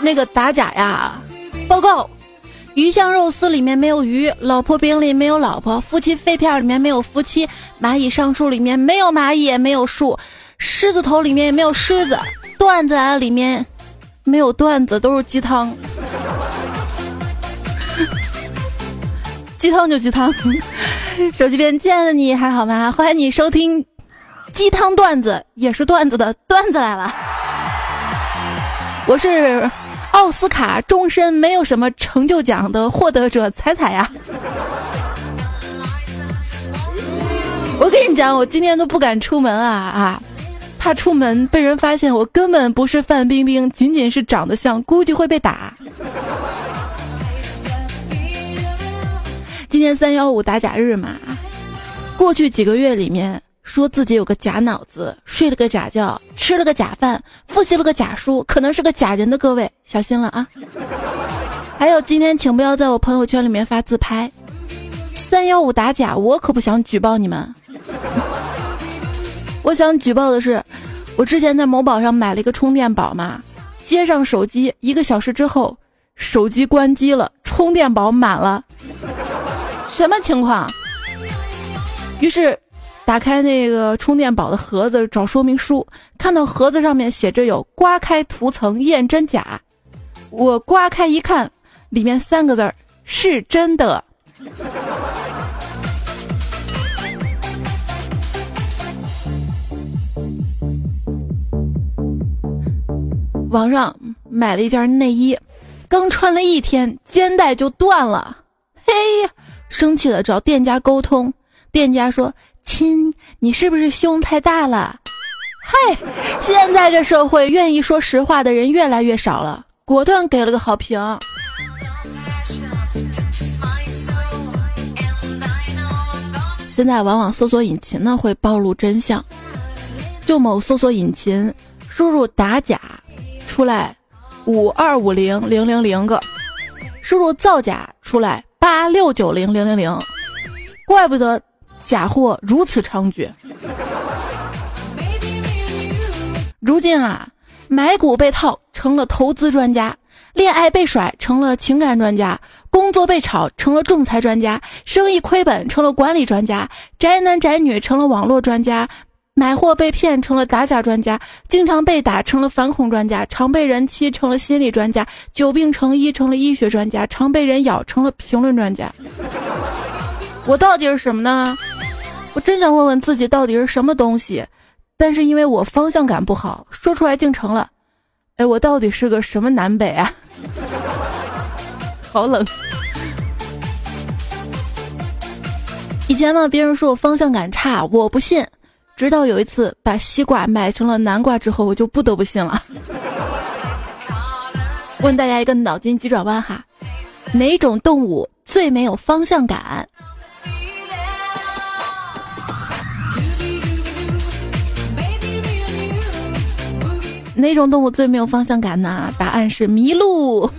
那个打假呀！报告，鱼香肉丝里面没有鱼，老婆饼里没有老婆，夫妻肺片里面没有夫妻，蚂蚁上树里面没有蚂蚁，也没有树，狮子头里面也没有狮子，段子啊里面没有段子，都是鸡汤。鸡汤就鸡汤。手机边亲爱的你还好吗？欢迎你收听鸡汤段子，也是段子的段子来了。我是奥斯卡终身没有什么成就奖的获得者彩彩呀。我跟你讲，我今天都不敢出门啊啊，怕出门被人发现我根本不是范冰冰，仅仅是长得像，估计会被打。今天三幺五打假日嘛，过去几个月里面，说自己有个假脑子，睡了个假觉，吃了个假饭，复习了个假书，可能是个假人的各位，小心了啊！还有今天，请不要在我朋友圈里面发自拍。三幺五打假，我可不想举报你们。我想举报的是，我之前在某宝上买了一个充电宝嘛，接上手机一个小时之后，手机关机了，充电宝满了。什么情况？于是打开那个充电宝的盒子找说明书，看到盒子上面写着有刮开涂层验真假。我刮开一看，里面三个字儿是真的。网上买了一件内衣，刚穿了一天，肩带就断了。嘿！生气了，找店家沟通。店家说：“亲，你是不是胸太大了？”嗨，现在这社会，愿意说实话的人越来越少了。果断给了个好评。现在往往搜索引擎呢会暴露真相。就某搜索引擎输入打假，出来五二五零零零零个；输入造假，出来。八六九零零零零，怪不得假货如此猖獗。如今啊，买股被套成了投资专家，恋爱被甩成了情感专家，工作被炒成了仲裁专家，生意亏本成了管理专家，宅男宅女成了网络专家。买货被骗成了打假专家，经常被打成了反恐专家，常被人欺成了心理专家，久病成医成了医学专家，常被人咬成了评论专家。我到底是什么呢？我真想问问自己到底是什么东西，但是因为我方向感不好，说出来竟成了，哎，我到底是个什么南北啊？好冷。以前呢，别人说我方向感差，我不信。直到有一次把西瓜买成了南瓜之后，我就不得不信了。问大家一个脑筋急转弯哈，哪种动物最没有方向感？哪种动物最没有方向感呢？答案是麋鹿。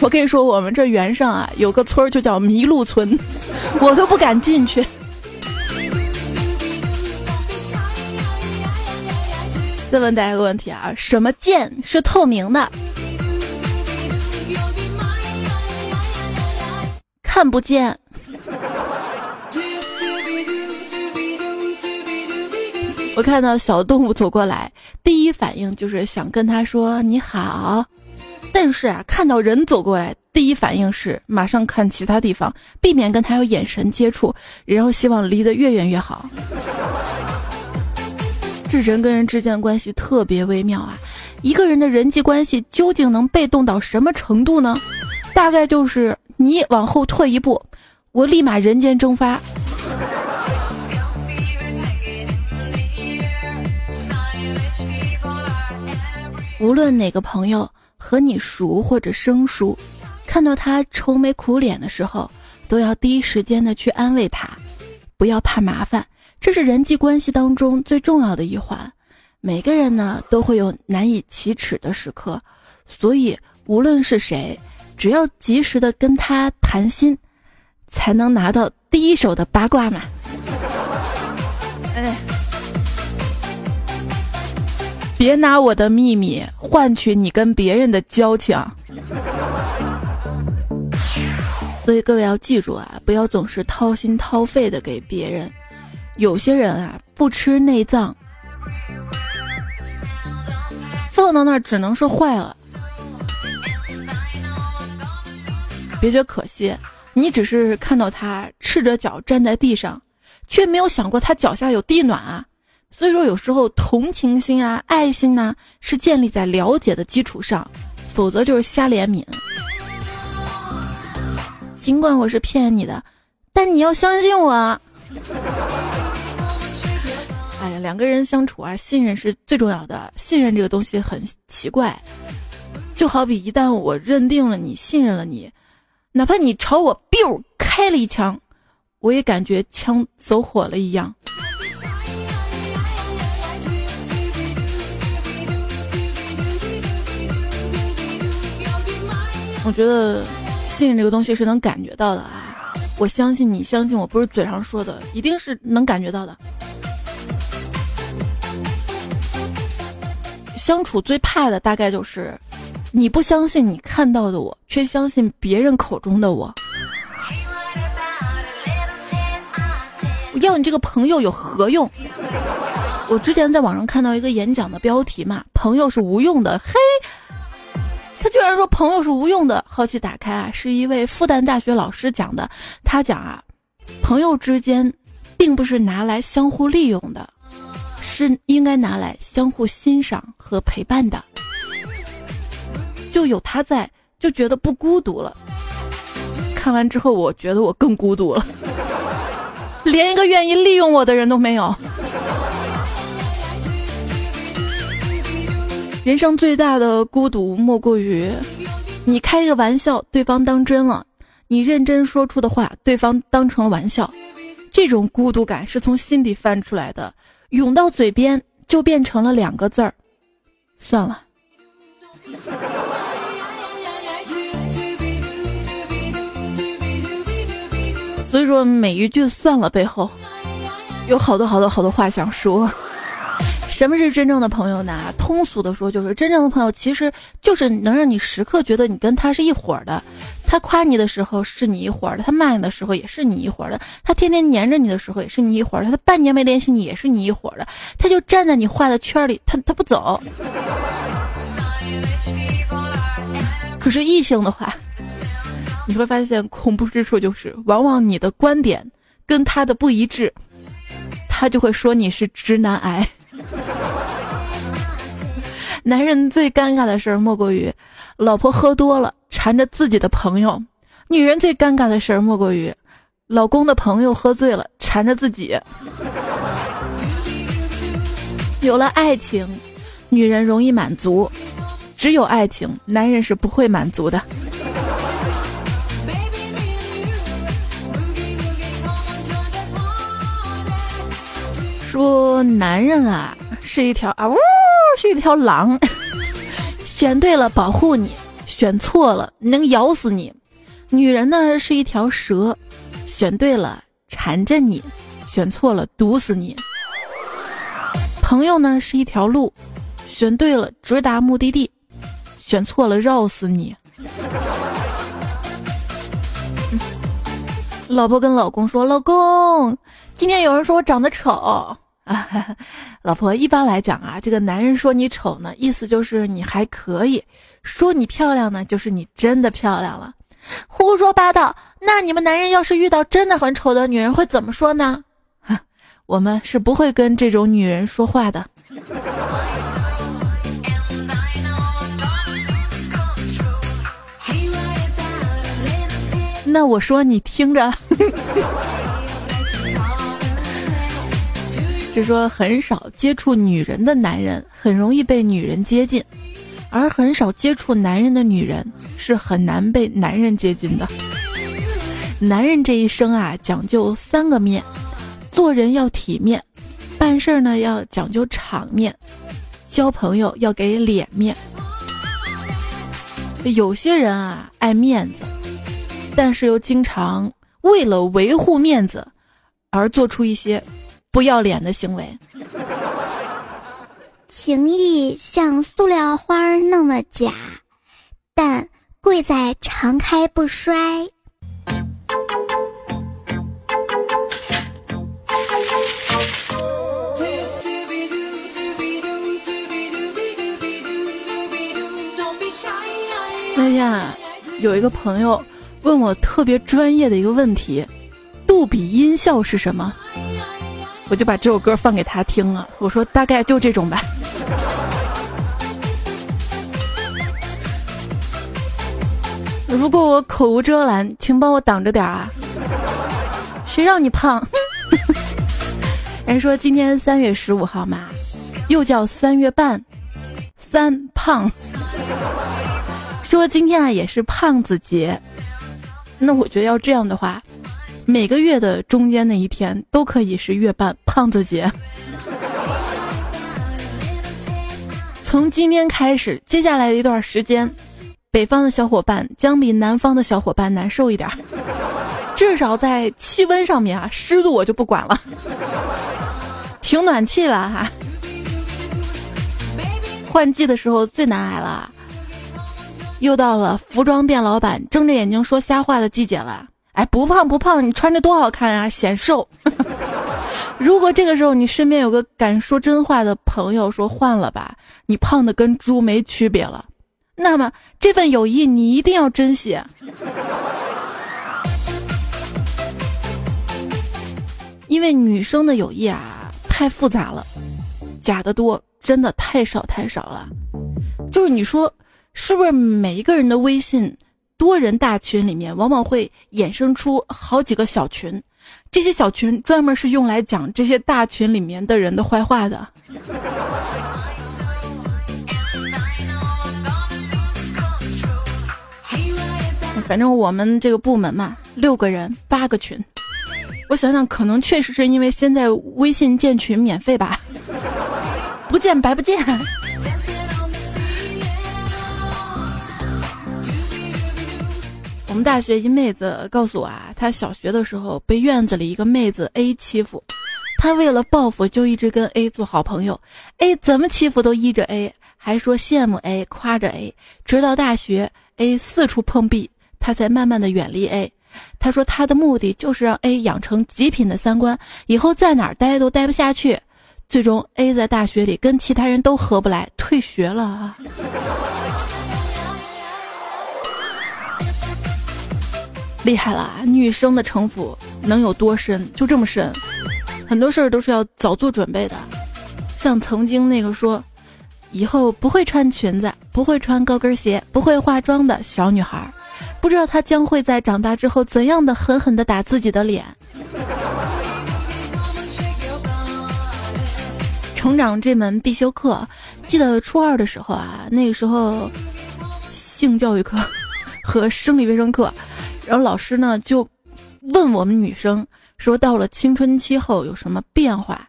我跟你说，我们这原上啊有个村儿就叫麋鹿村，我都不敢进去。再问大家一个问题啊，什么剑是透明的？看不见。我看到小动物走过来，第一反应就是想跟他说你好。但是啊，看到人走过来，第一反应是马上看其他地方，避免跟他有眼神接触，然后希望离得越远越好。这人跟人之间的关系特别微妙啊！一个人的人际关系究竟能被动到什么程度呢？大概就是你往后退一步，我立马人间蒸发。无论哪个朋友。和你熟或者生疏，看到他愁眉苦脸的时候，都要第一时间的去安慰他，不要怕麻烦，这是人际关系当中最重要的一环。每个人呢都会有难以启齿的时刻，所以无论是谁，只要及时的跟他谈心，才能拿到第一手的八卦嘛。哎。别拿我的秘密换取你跟别人的交情。所以各位要记住啊，不要总是掏心掏肺的给别人。有些人啊，不吃内脏，放到那儿只能是坏了。别觉得可惜，你只是看到他赤着脚站在地上，却没有想过他脚下有地暖啊。所以说，有时候同情心啊、爱心呢，是建立在了解的基础上，否则就是瞎怜悯。尽管我是骗你的，但你要相信我。哎呀，两个人相处啊，信任是最重要的。信任这个东西很奇怪，就好比一旦我认定了你、信任了你，哪怕你朝我 biu 开了一枪，我也感觉枪走火了一样。我觉得信任这个东西是能感觉到的啊！我相信你，相信我，不是嘴上说的，一定是能感觉到的。相处最怕的大概就是，你不相信你看到的我，却相信别人口中的我。要你这个朋友有何用？我之前在网上看到一个演讲的标题嘛，朋友是无用的。嘿。他居然说朋友是无用的，好奇打开啊，是一位复旦大学老师讲的。他讲啊，朋友之间，并不是拿来相互利用的，是应该拿来相互欣赏和陪伴的。就有他在，就觉得不孤独了。看完之后，我觉得我更孤独了，连一个愿意利用我的人都没有。人生最大的孤独，莫过于你开个玩笑，对方当真了；你认真说出的话，对方当成了玩笑。这种孤独感是从心底翻出来的，涌到嘴边就变成了两个字儿：算了。所以说，每一句“算了”背后，有好多好多好多话想说。什么是真正的朋友呢？通俗的说，就是真正的朋友，其实就是能让你时刻觉得你跟他是一伙的。他夸你的时候是你一伙的，他骂你的时候也是你一伙的。他天天黏着你的时候也是你一伙的，他半年没联系你也是你一伙的。他就站在你画的圈里，他他不走。可是异性的话，你会发现恐怖之处就是，往往你的观点跟他的不一致，他就会说你是直男癌。男人最尴尬的事儿莫过于，老婆喝多了缠着自己的朋友；女人最尴尬的事儿莫过于，老公的朋友喝醉了缠着自己。有了爱情，女人容易满足；只有爱情，男人是不会满足的。说男人啊是一条啊呜是一条狼，选对了保护你，选错了能咬死你；女人呢是一条蛇，选对了缠着你，选错了毒死你；朋友呢是一条路，选对了直达目的地，选错了绕死你。老婆跟老公说：“老公，今天有人说我长得丑。” 老婆，一般来讲啊，这个男人说你丑呢，意思就是你还可以；说你漂亮呢，就是你真的漂亮了。胡说八道！那你们男人要是遇到真的很丑的女人，会怎么说呢？我们是不会跟这种女人说话的。那我说你听着。是说很少接触女人的男人很容易被女人接近，而很少接触男人的女人是很难被男人接近的。男人这一生啊，讲究三个面：做人要体面，办事呢要讲究场面，交朋友要给脸面。有些人啊爱面子，但是又经常为了维护面子而做出一些。不要脸的行为，情谊像塑料花那么假，但贵在常开不衰。那天啊，有一个朋友问我特别专业的一个问题：杜比音效是什么？我就把这首歌放给他听了。我说大概就这种吧。如果我口无遮拦，请帮我挡着点啊！谁让你胖？人说今天三月十五号嘛，又叫三月半，三胖。说今天啊也是胖子节，那我觉得要这样的话，每个月的中间那一天都可以是月半胖子节。从今天开始，接下来的一段时间，北方的小伙伴将比南方的小伙伴难受一点，至少在气温上面啊，湿度我就不管了，停暖气了哈。换季的时候最难挨了。又到了服装店老板睁着眼睛说瞎话的季节了。哎，不胖不胖，你穿着多好看啊，显瘦。如果这个时候你身边有个敢说真话的朋友说换了吧，你胖的跟猪没区别了，那么这份友谊你一定要珍惜。因为女生的友谊啊太复杂了，假的多，真的太少太少了。就是你说。是不是每一个人的微信多人大群里面，往往会衍生出好几个小群？这些小群专门是用来讲这些大群里面的人的坏话的。反正我们这个部门嘛，六个人八个群。我想想，可能确实是因为现在微信建群免费吧，不见白不见。我们大学一妹子告诉我啊，她小学的时候被院子里一个妹子 A 欺负，她为了报复就一直跟 A 做好朋友，A 怎么欺负都依着 A，还说羡慕 A，夸着 A，直到大学 A 四处碰壁，她才慢慢的远离 A。她说她的目的就是让 A 养成极品的三观，以后在哪儿待都待不下去。最终 A 在大学里跟其他人都合不来，退学了啊。厉害了，女生的城府能有多深？就这么深，很多事儿都是要早做准备的。像曾经那个说，以后不会穿裙子、不会穿高跟鞋、不会化妆的小女孩，不知道她将会在长大之后怎样的狠狠的打自己的脸。成长这门必修课，记得初二的时候啊，那个时候性教育课和生理卫生课。然后老师呢就问我们女生说：“到了青春期后有什么变化？”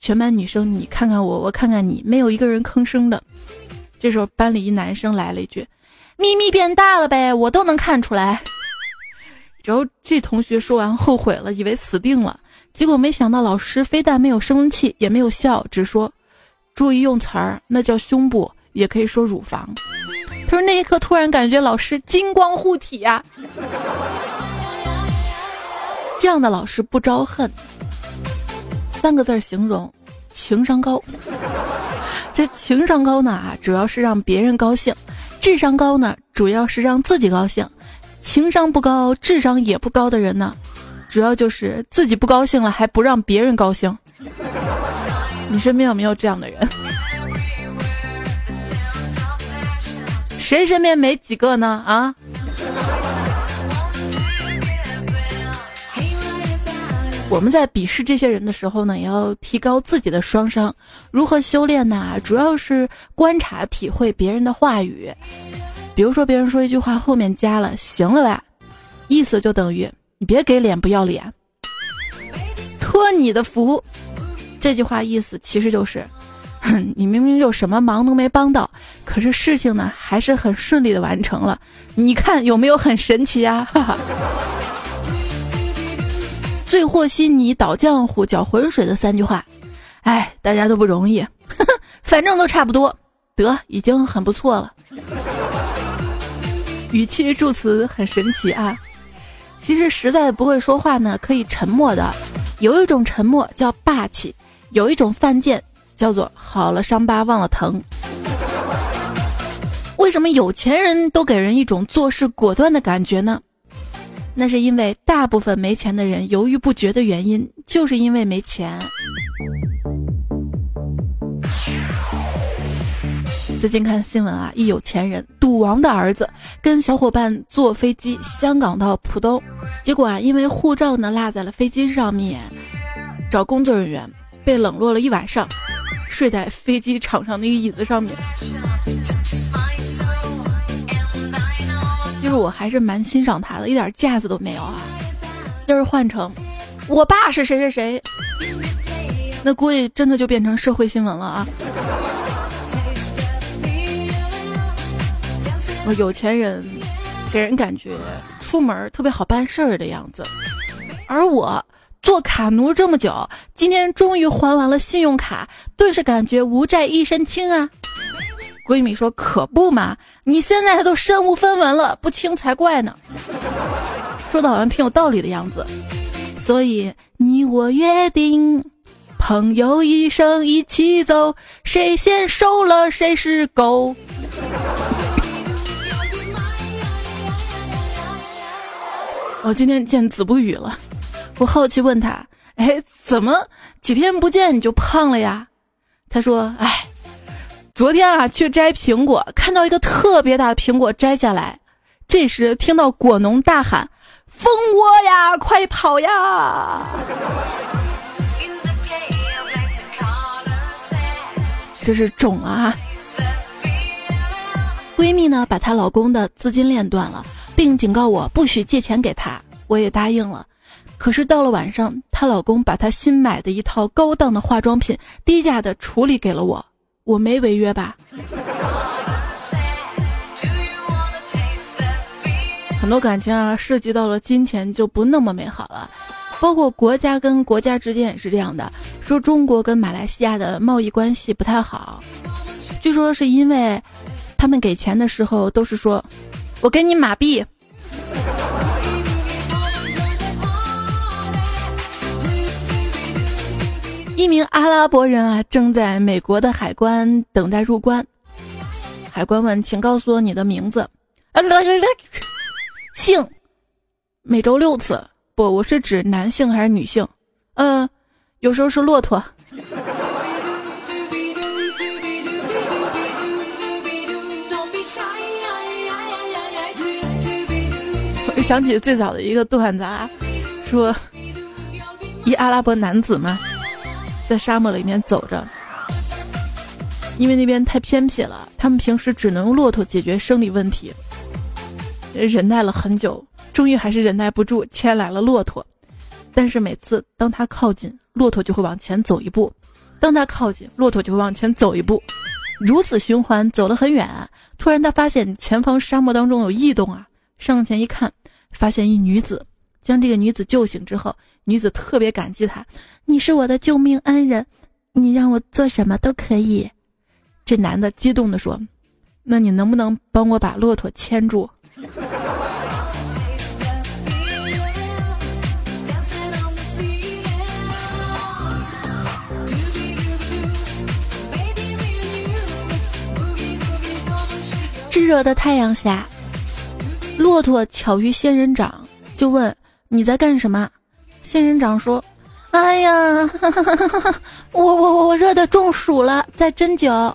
全班女生你看看我，我看看你，没有一个人吭声的。这时候班里一男生来了一句：“咪咪变大了呗，我都能看出来。”然后这同学说完后悔了，以为死定了。结果没想到老师非但没有生气，也没有笑，只说：“注意用词儿，那叫胸部，也可以说乳房。”他说：“那一刻突然感觉老师金光护体呀，这样的老师不招恨。三个字形容，情商高。这情商高呢啊，主要是让别人高兴；智商高呢，主要是让自己高兴。情商不高，智商也不高的人呢，主要就是自己不高兴了，还不让别人高兴。你身边有没有这样的人？”谁身边没几个呢？啊！我们在鄙视这些人的时候呢，也要提高自己的双商。如何修炼呢？主要是观察、体会别人的话语。比如说，别人说一句话，后面加了“行了吧”，意思就等于你别给脸不要脸，托你的福。这句话意思其实就是。你明明就什么忙都没帮到，可是事情呢还是很顺利的完成了。你看有没有很神奇啊？哈 哈最和稀泥、倒浆糊、搅浑水的三句话，哎，大家都不容易。反正都差不多，得已经很不错了。语气助词很神奇啊。其实实在不会说话呢，可以沉默的。有一种沉默叫霸气，有一种犯贱叫做好了伤疤忘了疼。为什么有钱人都给人一种做事果断的感觉呢？那是因为大部分没钱的人犹豫不决的原因，就是因为没钱。最近看新闻啊，一有钱人赌王的儿子跟小伙伴坐飞机香港到浦东，结果啊，因为护照呢落在了飞机上面，找工作人员被冷落了一晚上，睡在飞机场上那个椅子上面。就是我还是蛮欣赏他的，一点架子都没有啊。要是换成我爸是谁谁谁，那估计真的就变成社会新闻了啊。我有钱人给人感觉出门特别好办事儿的样子，而我做卡奴这么久，今天终于还完了信用卡，顿时感觉无债一身轻啊！闺蜜说：“可不嘛，你现在都身无分文了，不轻才怪呢。”说的好像挺有道理的样子，所以你我约定，朋友一生一起走，谁先收了谁是狗。我今天见子不语了，我好奇问他：“哎，怎么几天不见你就胖了呀？”他说：“哎，昨天啊去摘苹果，看到一个特别大的苹果摘下来，这时听到果农大喊：‘蜂窝呀，快跑呀！’ 这是肿啊！闺蜜呢，把她老公的资金链断了。”并警告我不许借钱给她，我也答应了。可是到了晚上，她老公把她新买的一套高档的化妆品低价的处理给了我，我没违约吧？很多感情啊，涉及到了金钱就不那么美好了，包括国家跟国家之间也是这样的。说中国跟马来西亚的贸易关系不太好，据说是因为他们给钱的时候都是说。我给你马币。一名阿拉伯人啊，正在美国的海关等待入关。海关问：“请告诉我你的名字。”啊，姓。每周六次。不，我是指男性还是女性？嗯，有时候是骆驼。我想起最早的一个段子啊，说一阿拉伯男子嘛，在沙漠里面走着，因为那边太偏僻了，他们平时只能用骆驼解决生理问题。忍耐了很久，终于还是忍耐不住，牵来了骆驼。但是每次当他靠近，骆驼就会往前走一步；当他靠近，骆驼就会往前走一步，如此循环，走了很远。突然他发现前方沙漠当中有异动啊，上前一看。发现一女子，将这个女子救醒之后，女子特别感激他：“你是我的救命恩人，你让我做什么都可以。”这男的激动地说：“那你能不能帮我把骆驼牵住？” 炙热的太阳下。骆驼巧遇仙人掌，就问你在干什么？仙人掌说：“哎呀，我我我我热的中暑了，在针灸。”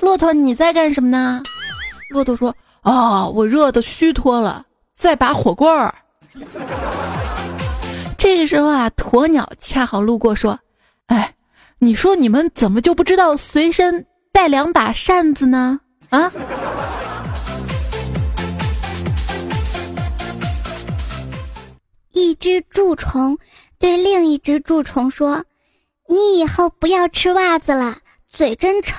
骆驼你在干什么呢？骆驼说：“啊，我热的虚脱了，在拔火棍儿。”这个时候啊，鸵鸟恰好路过，说：“哎，你说你们怎么就不知道随身带两把扇子呢？啊？”一只蛀虫对另一只蛀虫说：“你以后不要吃袜子了，嘴真臭。”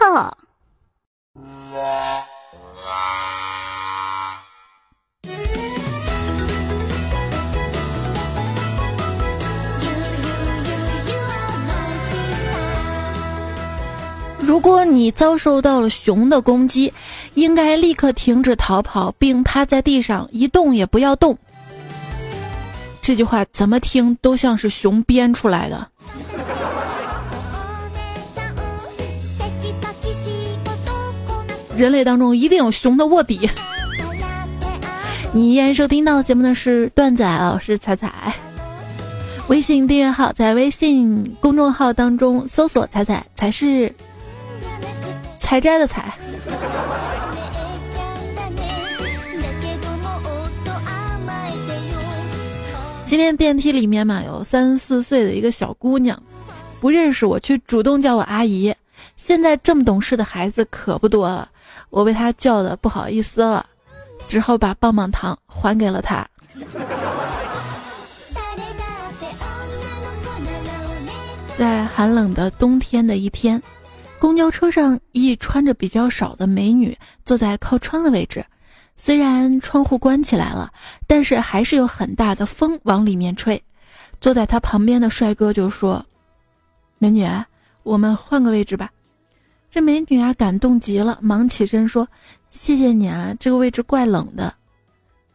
如果你遭受到了熊的攻击，应该立刻停止逃跑，并趴在地上一动也不要动。这句话怎么听都像是熊编出来的。人类当中一定有熊的卧底。你依然收听到节目的是段仔老师彩彩，微信订阅号在微信公众号当中搜索“彩彩”，才是采摘的采。今天电梯里面嘛，有三四岁的一个小姑娘，不认识我，却主动叫我阿姨。现在这么懂事的孩子可不多了。我被她叫的不好意思了，只好把棒棒糖还给了他。在寒冷的冬天的一天，公交车上一穿着比较少的美女坐在靠窗的位置，虽然窗户关起来了，但是还是有很大的风往里面吹。坐在他旁边的帅哥就说：“美女，我们换个位置吧。”这美女啊，感动极了，忙起身说：“谢谢你啊，这个位置怪冷的。”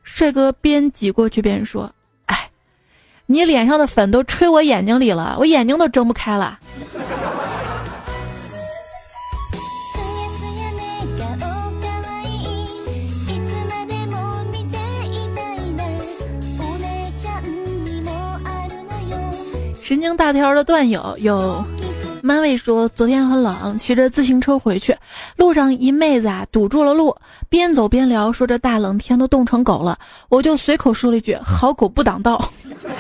帅哥边挤过去边说：“哎，你脸上的粉都吹我眼睛里了，我眼睛都睁不开了。”神经大条的段友有。妈咪说：“昨天很冷，骑着自行车回去，路上一妹子啊堵住了路，边走边聊，说这大冷天都冻成狗了。我就随口说了一句‘好狗不挡道’，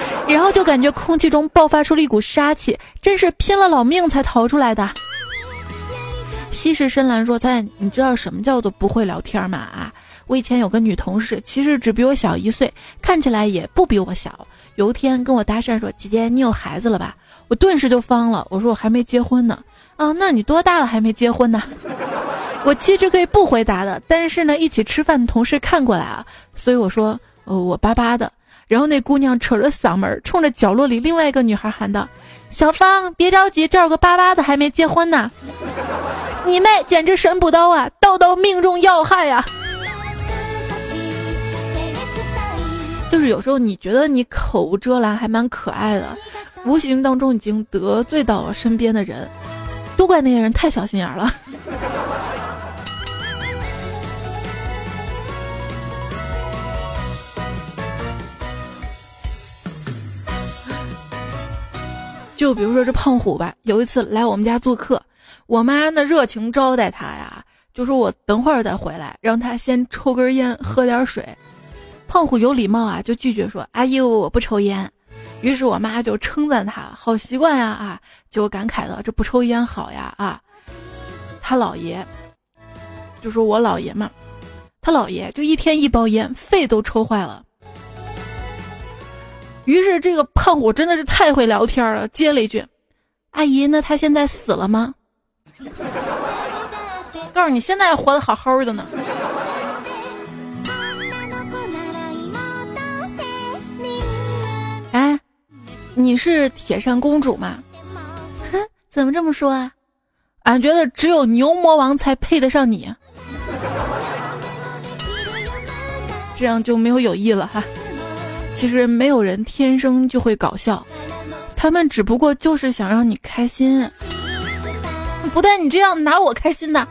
然后就感觉空气中爆发出了一股杀气，真是拼了老命才逃出来的。”西式深蓝说：“咱你知道什么叫做不会聊天吗？啊，我以前有个女同事，其实只比我小一岁，看起来也不比我小。有一天跟我搭讪说：‘姐姐，你有孩子了吧？’”我顿时就慌了，我说我还没结婚呢。啊，那你多大了还没结婚呢？我其实可以不回答的，但是呢，一起吃饭的同事看过来啊，所以我说，呃，我巴巴的。然后那姑娘扯着嗓门，冲着角落里另外一个女孩喊道：“小芳，别着急，这儿有个巴巴的还没结婚呢。”你妹，简直神补刀啊！刀刀命中要害呀！就是有时候你觉得你口无遮拦还蛮可爱的。无形当中已经得罪到了身边的人，都怪那些人太小心眼了。就比如说这胖虎吧，有一次来我们家做客，我妈呢热情招待他呀，就说我等会儿再回来，让他先抽根烟，喝点水。胖虎有礼貌啊，就拒绝说：“阿姨，我不抽烟。”于是我妈就称赞他好习惯呀啊，就感慨道：“这不抽烟好呀啊。”他姥爷就说：“我姥爷嘛，他姥爷就一天一包烟，肺都抽坏了。”于是这个胖虎真的是太会聊天了，接了一句：“阿姨，那他现在死了吗？”告诉你，现在活得好好的呢。你是铁扇公主吗？哼，怎么这么说啊？俺觉得只有牛魔王才配得上你，这样就没有友谊了哈。其实没有人天生就会搞笑，他们只不过就是想让你开心。不带你这样拿我开心的。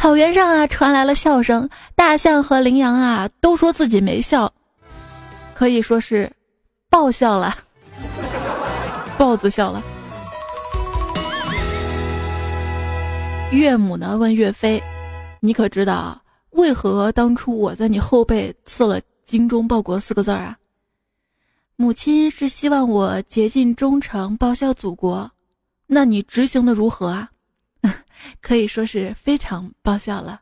草原上啊，传来了笑声。大象和羚羊啊，都说自己没笑，可以说是爆笑了，豹子笑了。岳母呢问岳飞：“你可知道为何当初我在你后背刺了‘精忠报国’四个字儿啊？”母亲是希望我竭尽忠诚，报效祖国。那你执行的如何啊？可以说是非常爆笑了。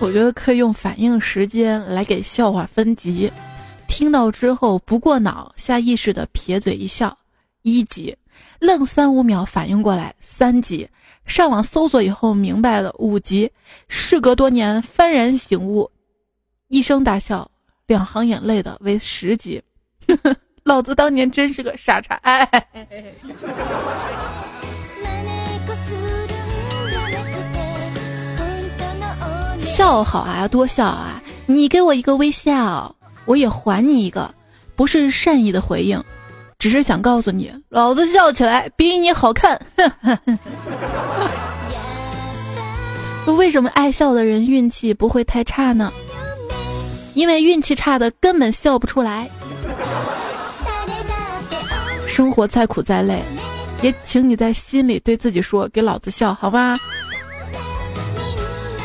我觉得可以用反应时间来给笑话分级，听到之后不过脑，下意识的撇嘴一笑，一级；愣三五秒反应过来，三级；上网搜索以后明白了，五级；事隔多年幡然醒悟，一声大笑，两行眼泪的为十级。老子当年真是个傻叉！哎，笑好啊，多笑啊！你给我一个微笑，我也还你一个，不是善意的回应，只是想告诉你，老子笑起来比你好看。为什么爱笑的人运气不会太差呢？因为运气差的根本笑不出来。生活再苦再累，也请你在心里对自己说：“给老子笑，好吧？”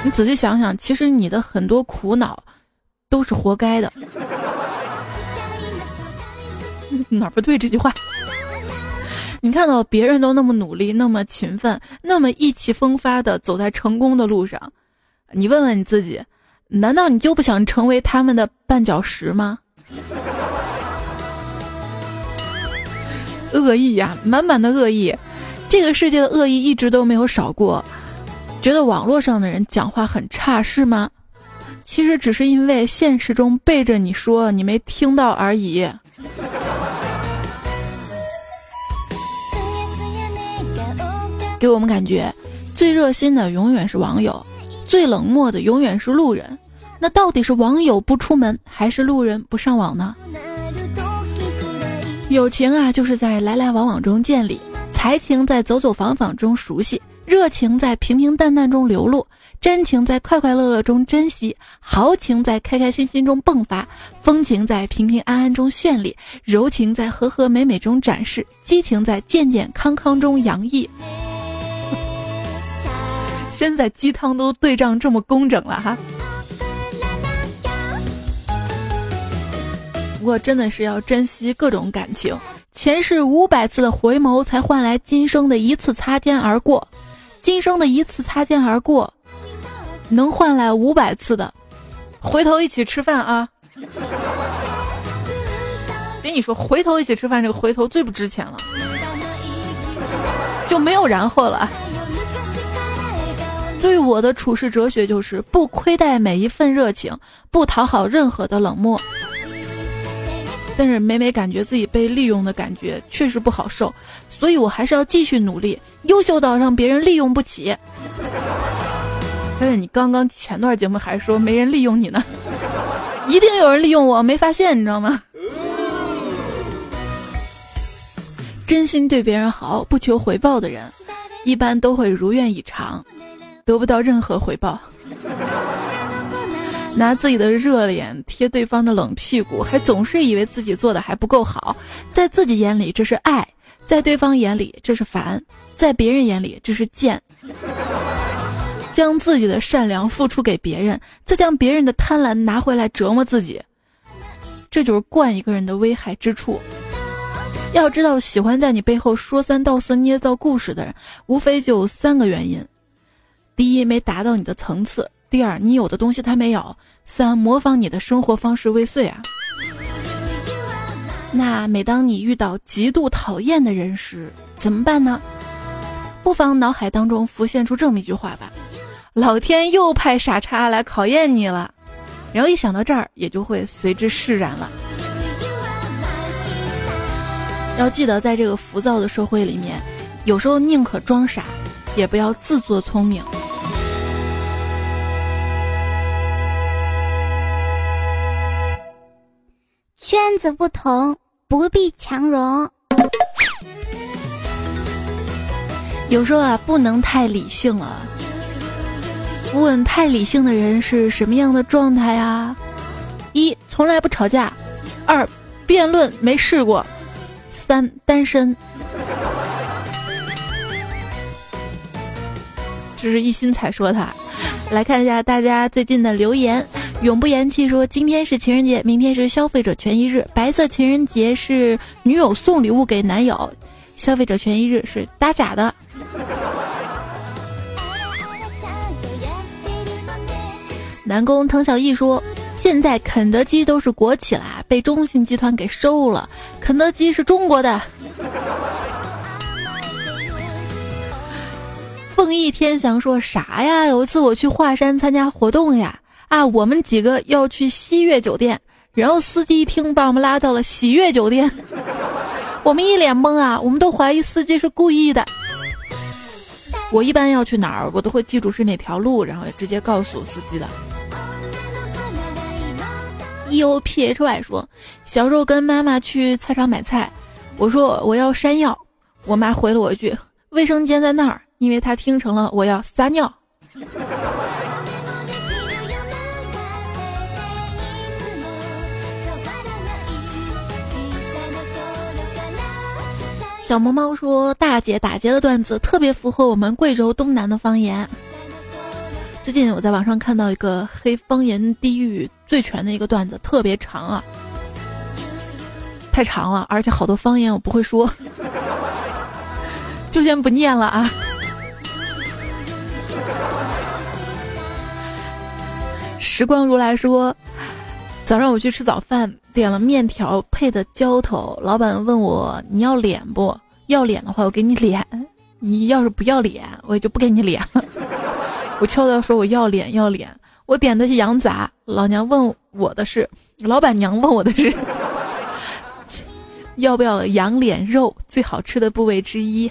你仔细想想，其实你的很多苦恼都是活该的。哪不对这句话？你看到别人都那么努力、那么勤奋、那么意气风发的走在成功的路上，你问问你自己，难道你就不想成为他们的绊脚石吗？恶意呀，满满的恶意，这个世界的恶意一直都没有少过。觉得网络上的人讲话很差是吗？其实只是因为现实中背着你说你没听到而已。给我们感觉，最热心的永远是网友，最冷漠的永远是路人。那到底是网友不出门，还是路人不上网呢？友情啊，就是在来来往往中建立；才情在走走访访中熟悉；热情在平平淡淡中流露；真情在快快乐乐中珍惜；豪情在开开心心中迸发；风情在平平安安中绚丽；柔情在和和美美中展示；激情在健健康康中洋溢。现在鸡汤都对仗这么工整了哈。不过真的是要珍惜各种感情，前世五百次的回眸，才换来今生的一次擦肩而过。今生的一次擦肩而过，能换来五百次的回头一起吃饭啊！别你说回头一起吃饭，这个回头最不值钱了，就没有然后了。对我的处世哲学就是不亏待每一份热情，不讨好任何的冷漠。但是每每感觉自己被利用的感觉确实不好受，所以我还是要继续努力，优秀到让别人利用不起。但是你刚刚前段节目还说没人利用你呢，一定有人利用我没发现，你知道吗？真心对别人好，不求回报的人，一般都会如愿以偿，得不到任何回报。拿自己的热脸贴对方的冷屁股，还总是以为自己做的还不够好，在自己眼里这是爱，在对方眼里这是烦，在别人眼里这是贱。将自己的善良付出给别人，再将别人的贪婪拿回来折磨自己，这就是惯一个人的危害之处。要知道，喜欢在你背后说三道四、捏造故事的人，无非就三个原因：第一，没达到你的层次。第二，你有的东西他没有；三，模仿你的生活方式未遂啊。那每当你遇到极度讨厌的人时，怎么办呢？不妨脑海当中浮现出这么一句话吧：老天又派傻叉来考验你了。然后一想到这儿，也就会随之释然了。要记得，在这个浮躁的社会里面，有时候宁可装傻，也不要自作聪明。圈子不同，不必强融。有时候啊，不能太理性了。问太理性的人是什么样的状态呀？一从来不吵架，二辩论没试过，三单身。这是一心才说他。来看一下大家最近的留言。永不言弃说：“今天是情人节，明天是消费者权益日。白色情人节是女友送礼物给男友，消费者权益日是打假的。”南宫滕小艺说：“现在肯德基都是国企啦，被中信集团给收了。肯德基是中国的。”凤翼天翔说：“啥呀？有一次我去华山参加活动呀。”啊，我们几个要去西悦酒店，然后司机一听把我们拉到了喜悦酒店，我们一脸懵啊，我们都怀疑司机是故意的。我一般要去哪儿，我都会记住是哪条路，然后直接告诉司机的。E O P H Y 说，小时候跟妈妈去菜场买菜，我说我要山药，我妈回了我一句：“卫生间在那儿。”因为她听成了我要撒尿。小萌猫说：“大姐打劫的段子特别符合我们贵州东南的方言。”最近我在网上看到一个黑方言地域最全的一个段子，特别长啊，太长了，而且好多方言我不会说，就先不念了啊。时光如来说：“早上我去吃早饭。”点了面条配的浇头，老板问我你要脸不？要脸的话我给你脸，你要是不要脸，我也就不给你脸了。我悄悄说我要脸要脸，我点的是羊杂，老娘问我的是，老板娘问我的是，要不要羊脸肉？最好吃的部位之一。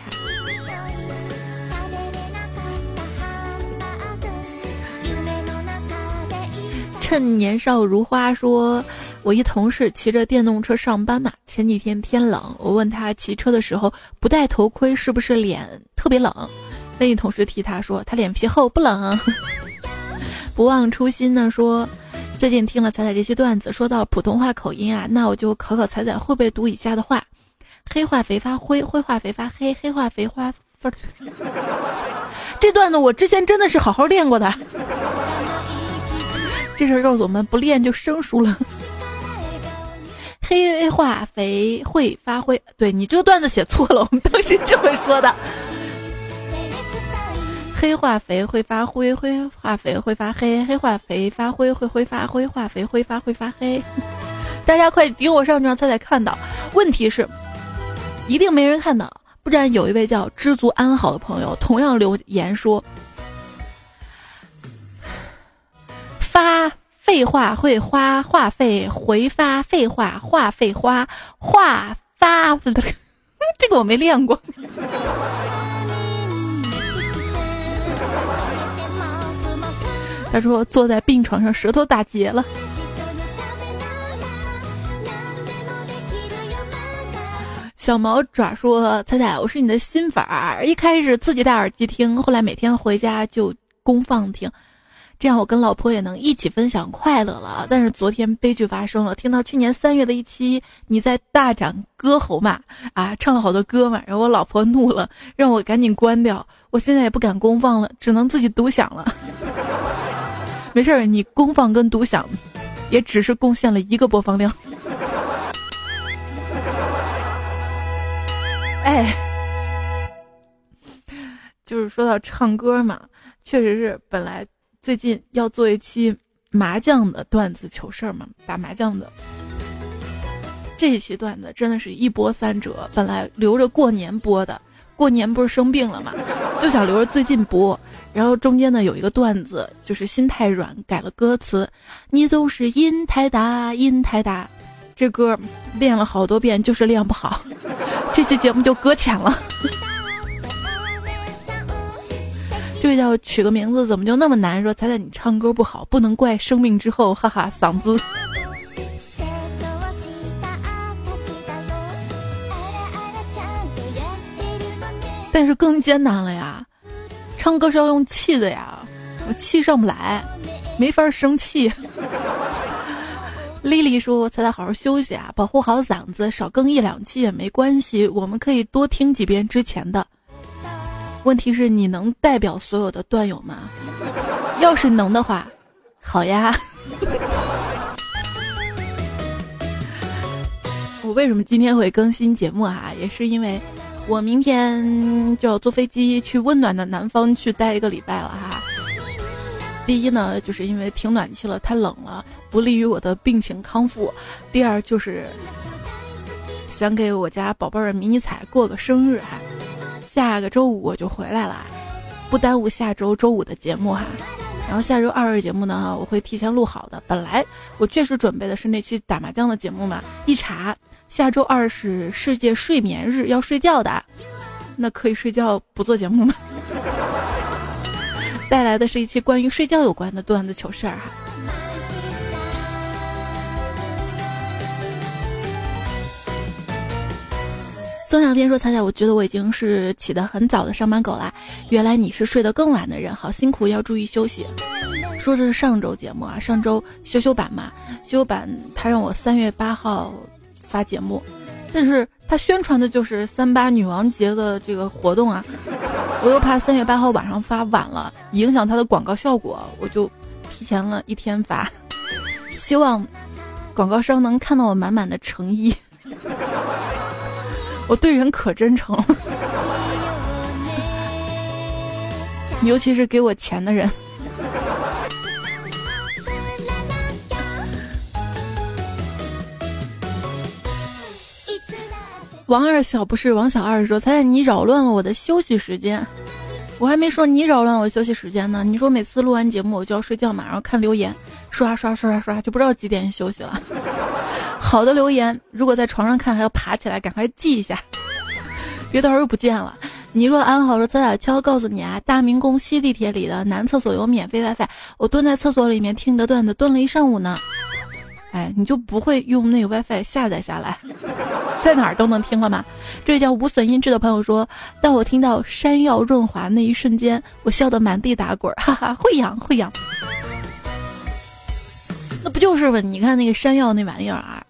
趁年少如花说。我一同事骑着电动车上班嘛，前几天天冷，我问他骑车的时候不戴头盔是不是脸特别冷？那一同事替他说他脸皮厚不冷。不忘初心呢说，最近听了彩彩这些段子，说到普通话口音啊，那我就考考彩彩会不会读以下的话：黑化肥发灰，灰化肥发黑，黑化肥发。这段子我之前真的是好好练过的，这事儿告诉我们不练就生疏了。黑化肥会发灰，对你这个段子写错了，我们当时这么说的。黑化肥会发灰，灰化肥会发黑，黑化肥发灰会挥发灰，化肥挥发会发黑。大家快顶我上去让彩彩看到。问题是，一定没人看到，不然有一位叫知足安好的朋友同样留言说，废话会花话费回发废话话费花话发，这个我没练过。他说坐在病床上舌头打结了。小毛爪说：“彩彩，我是你的新粉儿，一开始自己戴耳机听，后来每天回家就公放听。”这样我跟老婆也能一起分享快乐了。但是昨天悲剧发生了，听到去年三月的一期你在大展歌喉嘛，啊，唱了好多歌嘛，然后我老婆怒了，让我赶紧关掉。我现在也不敢公放了，只能自己独享了。没事儿，你公放跟独享，也只是贡献了一个播放量。哎，就是说到唱歌嘛，确实是本来。最近要做一期麻将的段子糗事儿嘛，打麻将的。这一期段子真的是一波三折，本来留着过年播的，过年不是生病了嘛，就想留着最近播。然后中间呢有一个段子，就是心太软，改了歌词，你总是音太大，音太大。这歌练了好多遍，就是练不好，这期节目就搁浅了。这叫取个名字怎么就那么难？说彩彩你唱歌不好，不能怪生命之后，哈哈，嗓子。但是更艰难了呀，唱歌是要用气的呀，我气上不来，没法生气。丽丽说：“彩彩好好休息啊，保护好嗓子，少更一两期也没关系，我们可以多听几遍之前的。”问题是你能代表所有的段友吗？要是能的话，好呀。我为什么今天会更新节目啊？也是因为我明天就要坐飞机去温暖的南方去待一个礼拜了哈。第一呢，就是因为停暖气了，太冷了，不利于我的病情康复。第二就是想给我家宝贝儿迷你彩过个生日哈。下个周五我就回来了，不耽误下周周五的节目哈。然后下周二日节目呢，我会提前录好的。本来我确实准备的是那期打麻将的节目嘛，一查下周二是世界睡眠日，要睡觉的，那可以睡觉不做节目吗？带来的是一期关于睡觉有关的段子糗事儿哈。曾小天说：“彩彩，我觉得我已经是起得很早的上班狗啦。原来你是睡得更晚的人，好辛苦，要注意休息。”说的是上周节目啊，上周修修版嘛，修修版他让我三月八号发节目，但是他宣传的就是三八女王节的这个活动啊，我又怕三月八号晚上发晚了，影响他的广告效果，我就提前了一天发，希望广告商能看到我满满的诚意。我对人可真诚，尤其是给我钱的人。王二小不是王小二说：“猜猜你扰乱了我的休息时间。”我还没说你扰乱我休息时间呢。你说每次录完节目我就要睡觉嘛，然后看留言，刷刷刷刷刷，就不知道几点休息了。好的留言，如果在床上看还要爬起来，赶快记一下，别到时候又不见了。你若安好说，早点悄告诉你啊，大明宫西地铁里的男厕所有免费 WiFi，我蹲在厕所里面听你的段子，蹲了一上午呢。哎，你就不会用那个 WiFi 下载下来，在哪儿都能听了吗？这位叫无损音质的朋友说，当我听到山药润滑那一瞬间，我笑得满地打滚，哈哈，会痒会痒。那不就是吗？你看那个山药那玩意儿啊。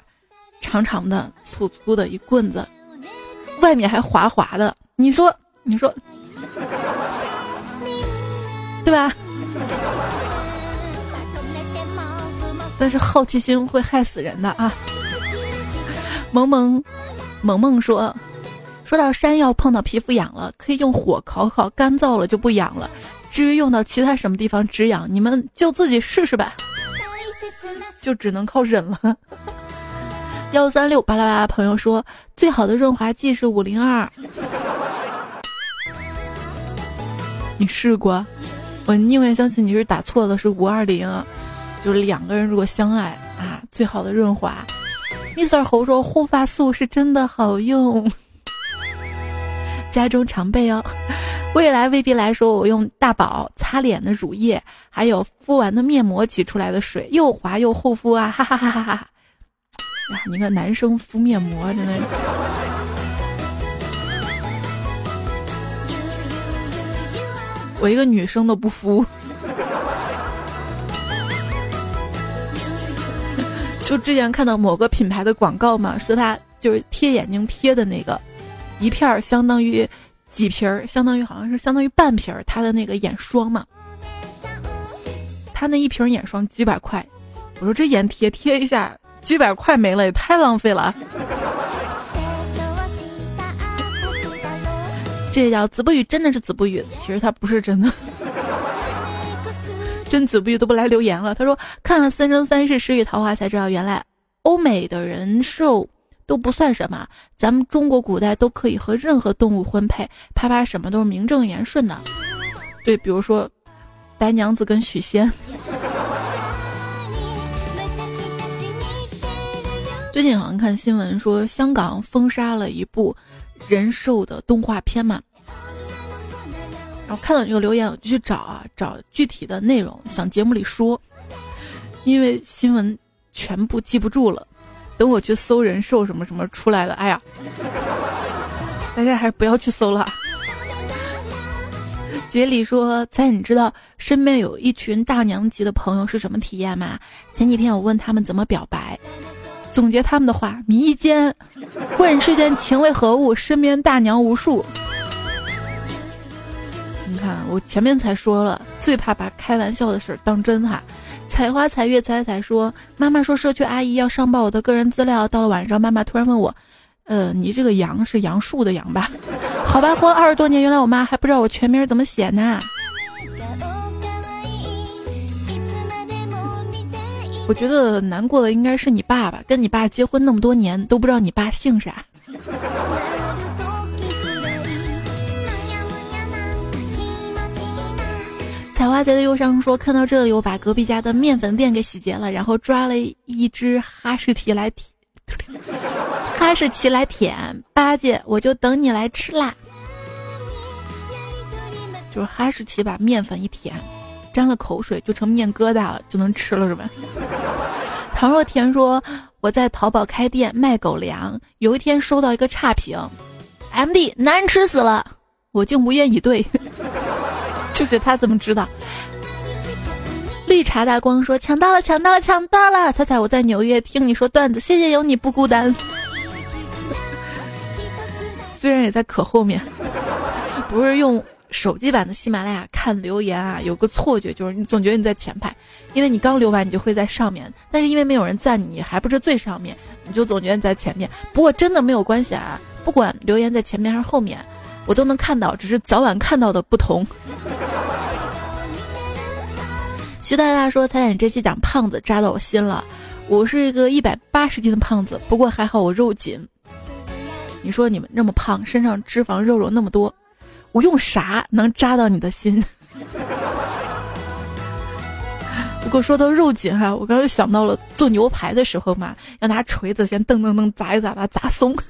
长长的、粗粗的一棍子，外面还滑滑的。你说，你说，对吧？但是好奇心会害死人的啊！萌萌，萌萌说，说到山药碰到皮肤痒了，可以用火烤烤，干燥了就不痒了。至于用到其他什么地方止痒，你们就自己试试吧，就只能靠忍了。幺三六巴拉巴拉朋友说，最好的润滑剂是五零二。你试过？我宁愿相信你是打错的，是五二零。就是两个人如果相爱啊，最好的润滑。Mr 猴说护发素是真的好用，家中常备哦。未来未必来说，我用大宝擦脸的乳液，还有敷完的面膜挤出来的水，又滑又护肤啊！哈哈哈哈哈。呀，你看男生敷面膜真的是，我一个女生都不敷。就之前看到某个品牌的广告嘛，说他就是贴眼睛贴的那个，一片儿相当于几瓶儿，相当于好像是相当于半瓶儿，它的那个眼霜嘛，它那一瓶眼霜几百块，我说这眼贴贴一下。几百块没了，也太浪费了。这叫子不语，真的是子不语。其实他不是真的，真子不语都不来留言了。他说看了《三生三世十里桃花》才知道，原来欧美的人寿都不算什么，咱们中国古代都可以和任何动物婚配，啪啪什么都是名正言顺的。对，比如说白娘子跟许仙。最近好像看新闻说香港封杀了一部人兽的动画片嘛，然后看到这个留言我就去找啊找具体的内容，想节目里说，因为新闻全部记不住了，等我去搜人兽什么什么出来的，哎呀，大家还是不要去搜了。杰里说：“猜你知道身边有一群大娘级的朋友是什么体验吗？前几天我问他们怎么表白。”总结他们的话：迷奸，问世间情为何物？身边大娘无数。你看，我前面才说了，最怕把开玩笑的事儿当真哈。采花采月采采说，妈妈说社区阿姨要上报我的个人资料。到了晚上，妈妈突然问我：“呃，你这个杨是杨树的杨吧？” 好吧，活了二十多年，原来我妈还不知道我全名怎么写呢。我觉得难过的应该是你爸爸，跟你爸结婚那么多年都不知道你爸姓啥。采花贼的忧伤说：“看到这里，我把隔壁家的面粉店给洗劫了，然后抓了一只哈士奇来舔，哈士奇来舔八戒，我就等你来吃啦。”就是哈士奇把面粉一舔，沾了口水就成面疙瘩了，就能吃了是吧？唐若甜说：“我在淘宝开店卖狗粮，有一天收到一个差评，M D 难吃死了，我竟无言以对。就是他怎么知道？”绿茶大光说：“抢到了，抢到了，抢到了！彩彩，我在纽约听你说段子，谢谢有你不孤单。虽然也在可后面，不是用。”手机版的喜马拉雅看留言啊，有个错觉就是你总觉得你在前排，因为你刚留完你就会在上面，但是因为没有人赞你，还不是最上面，你就总觉得你在前面。不过真的没有关系啊，不管留言在前面还是后面，我都能看到，只是早晚看到的不同。徐大大说：“彩彩，你这期讲胖子扎到我心了，我是一个一百八十斤的胖子，不过还好我肉紧。你说你们那么胖，身上脂肪肉肉那么多。”我用啥能扎到你的心？不过说到肉紧哈，我刚刚想到了做牛排的时候嘛，要拿锤子先噔噔噔砸一砸，把它砸松。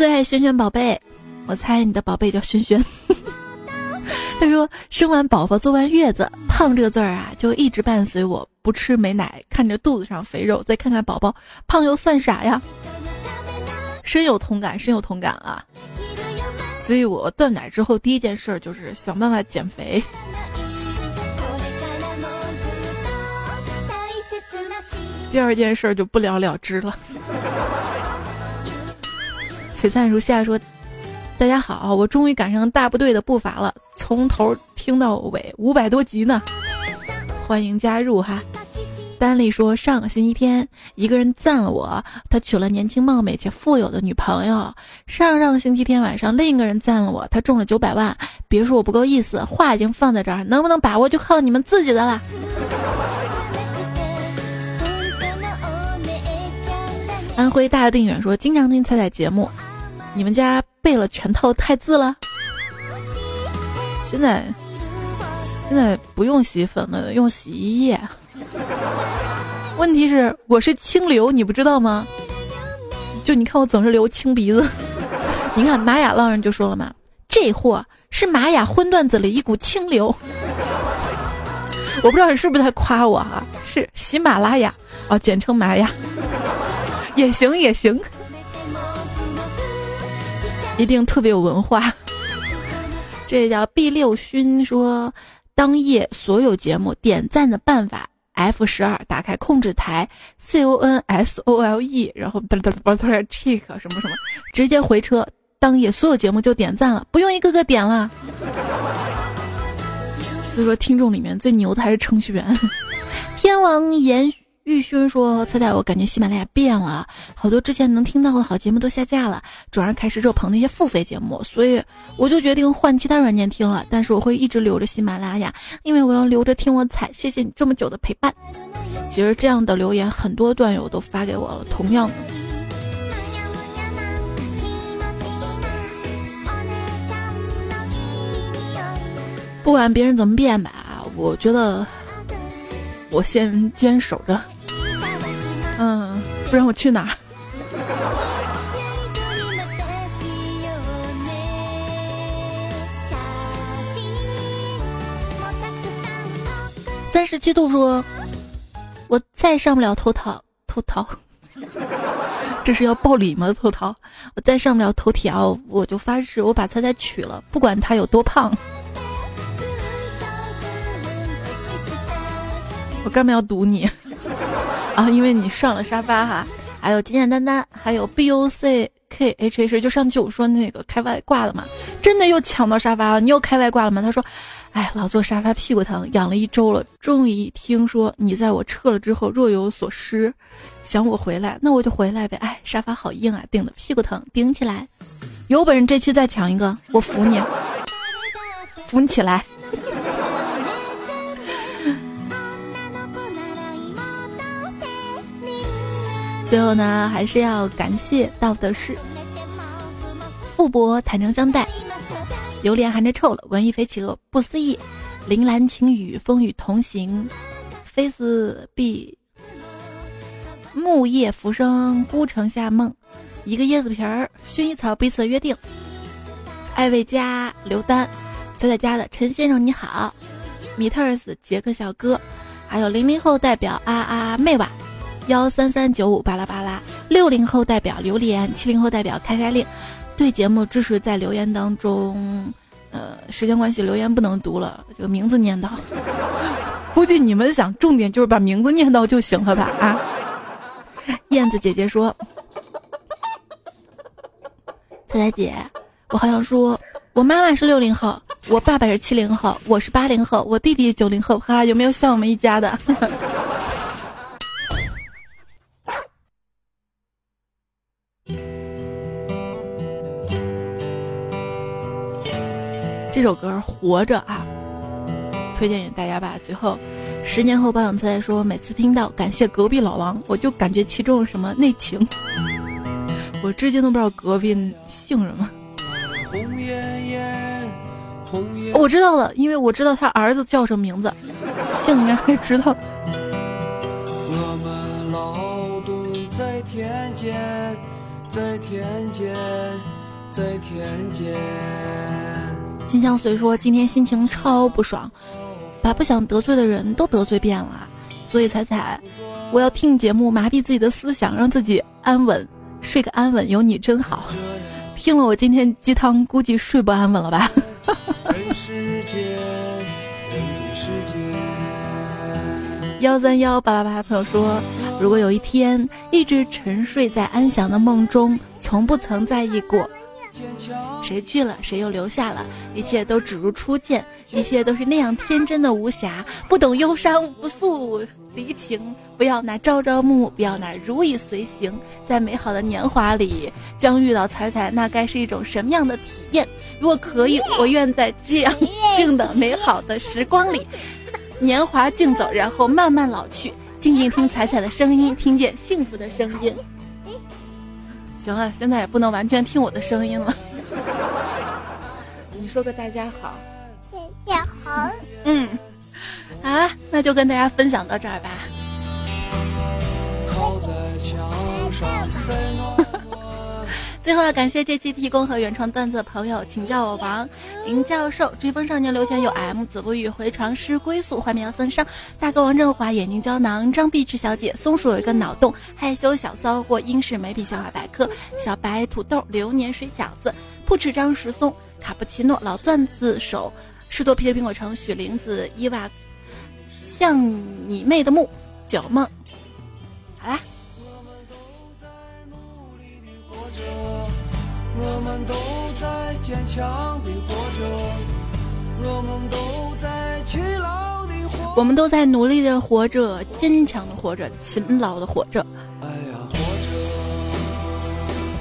最爱萱萱宝贝，我猜你的宝贝叫萱萱。他说：“生完宝宝坐完月子，胖这个字儿啊，就一直伴随我。不吃没奶，看着肚子上肥肉，再看看宝宝胖，又算啥呀？深有同感，深有同感啊！所以我断奶之后，第一件事就是想办法减肥。第二件事就不了了之了。璀璨如夏说。”大家好，我终于赶上大部队的步伐了，从头听到尾，五百多集呢，欢迎加入哈。丹丽说，上个星期天，一个人赞了我，他娶了年轻貌美且富有的女朋友。上上星期天晚上，另一个人赞了我，他中了九百万。别说我不够意思，话已经放在这儿，能不能把握就靠你们自己的了。安徽大定远说，经常听彩彩节目。你们家背了全套太字了？现在现在不用洗衣粉了，用洗衣液。问题是我是清流，你不知道吗？就你看我总是流清鼻子。你看玛雅浪人就说了嘛，这货是玛雅荤段子里一股清流。我不知道你是不是在夸我哈？是喜马拉雅哦，简称玛雅，也行也行。一定特别有文化。这叫 B 六勋说，当夜所有节目点赞的办法：F 十二打开控制台，C O N S O L E，然后 check 什么什么，直接回车。当夜所有节目就点赞了，不用一个个点了。所以说，听众里面最牛的还是程序员。天王言。玉勋说：“猜猜，我感觉喜马拉雅变了，好多之前能听到的好节目都下架了，转而开始热捧那些付费节目，所以我就决定换其他软件听了。但是我会一直留着喜马拉雅，因为我要留着听我踩。谢谢你这么久的陪伴。其实这样的留言很多段友都发给我了，同样的。不管别人怎么变吧，我觉得我先坚守着。”嗯，不然我去哪儿？三十七度说：“我再上不了头条，头条，这是要暴礼吗？头条，我再上不了头条，我就发誓，我把菜菜娶了，不管他有多胖。我干嘛要堵你？” 啊，因为你上了沙发哈，还有简简单单，还有 B O C K H H，就上期我说那个开外挂的嘛，真的又抢到沙发了。你又开外挂了吗？他说，哎，老坐沙发屁股疼，养了一周了，终于听说你在我撤了之后若有所失，想我回来，那我就回来呗。哎，沙发好硬啊，顶的屁股疼，顶起来，有本事这期再抢一个，我扶你，扶你起来。最后呢，还是要感谢到的是富伯坦诚相待，榴莲含着臭了，文艺飞企鹅不思议，铃兰晴雨风雨同行，菲斯碧木叶浮生孤城下梦，一个椰子皮儿，薰衣草彼此约定，艾薇佳刘丹，仔仔家的陈先生你好，米特尔斯杰克小哥，还有零零后代表啊啊妹娃。幺三三九五巴拉巴拉，六零后代表榴莲，七零后代表开开令，对节目支持在留言当中，呃，时间关系留言不能读了，这个名字念到，估计你们想重点就是把名字念到就行了吧啊？燕子姐姐说，彩彩姐，我好想说，我妈妈是六零后，我爸爸是七零后，我是八零后，我弟弟九零后，哈，有没有像我们一家的？这首歌《活着》啊，推荐给大家吧。最后，十年后保养菜说，每次听到感谢隔壁老王，我就感觉其中有什么内情。我至今都不知道隔壁姓什么。我知道了，因为我知道他儿子叫什么名字，姓应该还知道。我们劳动在田间，在田间，在田间。心相随说：“今天心情超不爽，把不想得罪的人都得罪遍了，所以彩彩，我要听节目麻痹自己的思想，让自己安稳，睡个安稳。有你真好，听了我今天鸡汤，估计睡不安稳了吧。”幺三幺巴拉巴拉朋友说：“如果有一天一直沉睡在安详的梦中，从不曾在意过。”谁去了，谁又留下了，一切都只如初见，一切都是那样天真的无瑕，不懂忧伤，不诉离情。不要那朝朝暮暮，不要那如影随形。在美好的年华里，将遇到彩彩，那该是一种什么样的体验？如果可以，我愿在这样静的美好的时光里，年华静走，然后慢慢老去，静静听彩彩的声音，听见幸福的声音。行了，现在也不能完全听我的声音了。你说个大家好，大家好。嗯，好了，那就跟大家分享到这儿吧。最后要感谢这期提供和原创段子的朋友，请叫我王林教授。追风少年刘全有 M 子不语回床师归宿画面要送上大哥王振华眼睛胶囊张碧池小姐松鼠有一个脑洞害羞小骚货英式眉笔小马百科小白土豆流年水饺子不吃张石松卡布奇诺老钻子手士多啤梨苹果城许玲子伊娃像你妹的木九梦好啦。我们都在坚强的活着，我们都在勤劳的活，我们都在努力的活着，坚强的活着，勤劳的活着。哎呀，活着，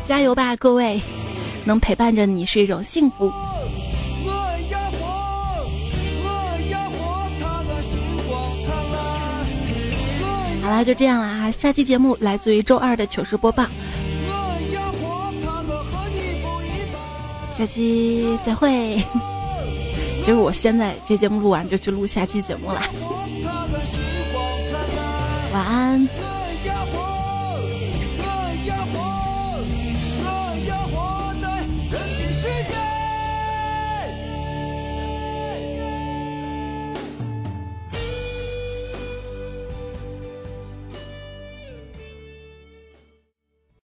加油吧，各位！能陪伴着你是一种幸福。好啦，就这样啦哈，下期节目来自于周二的糗事播报。下期再会。结果我现在这节目录完就去录下期节目了。晚安。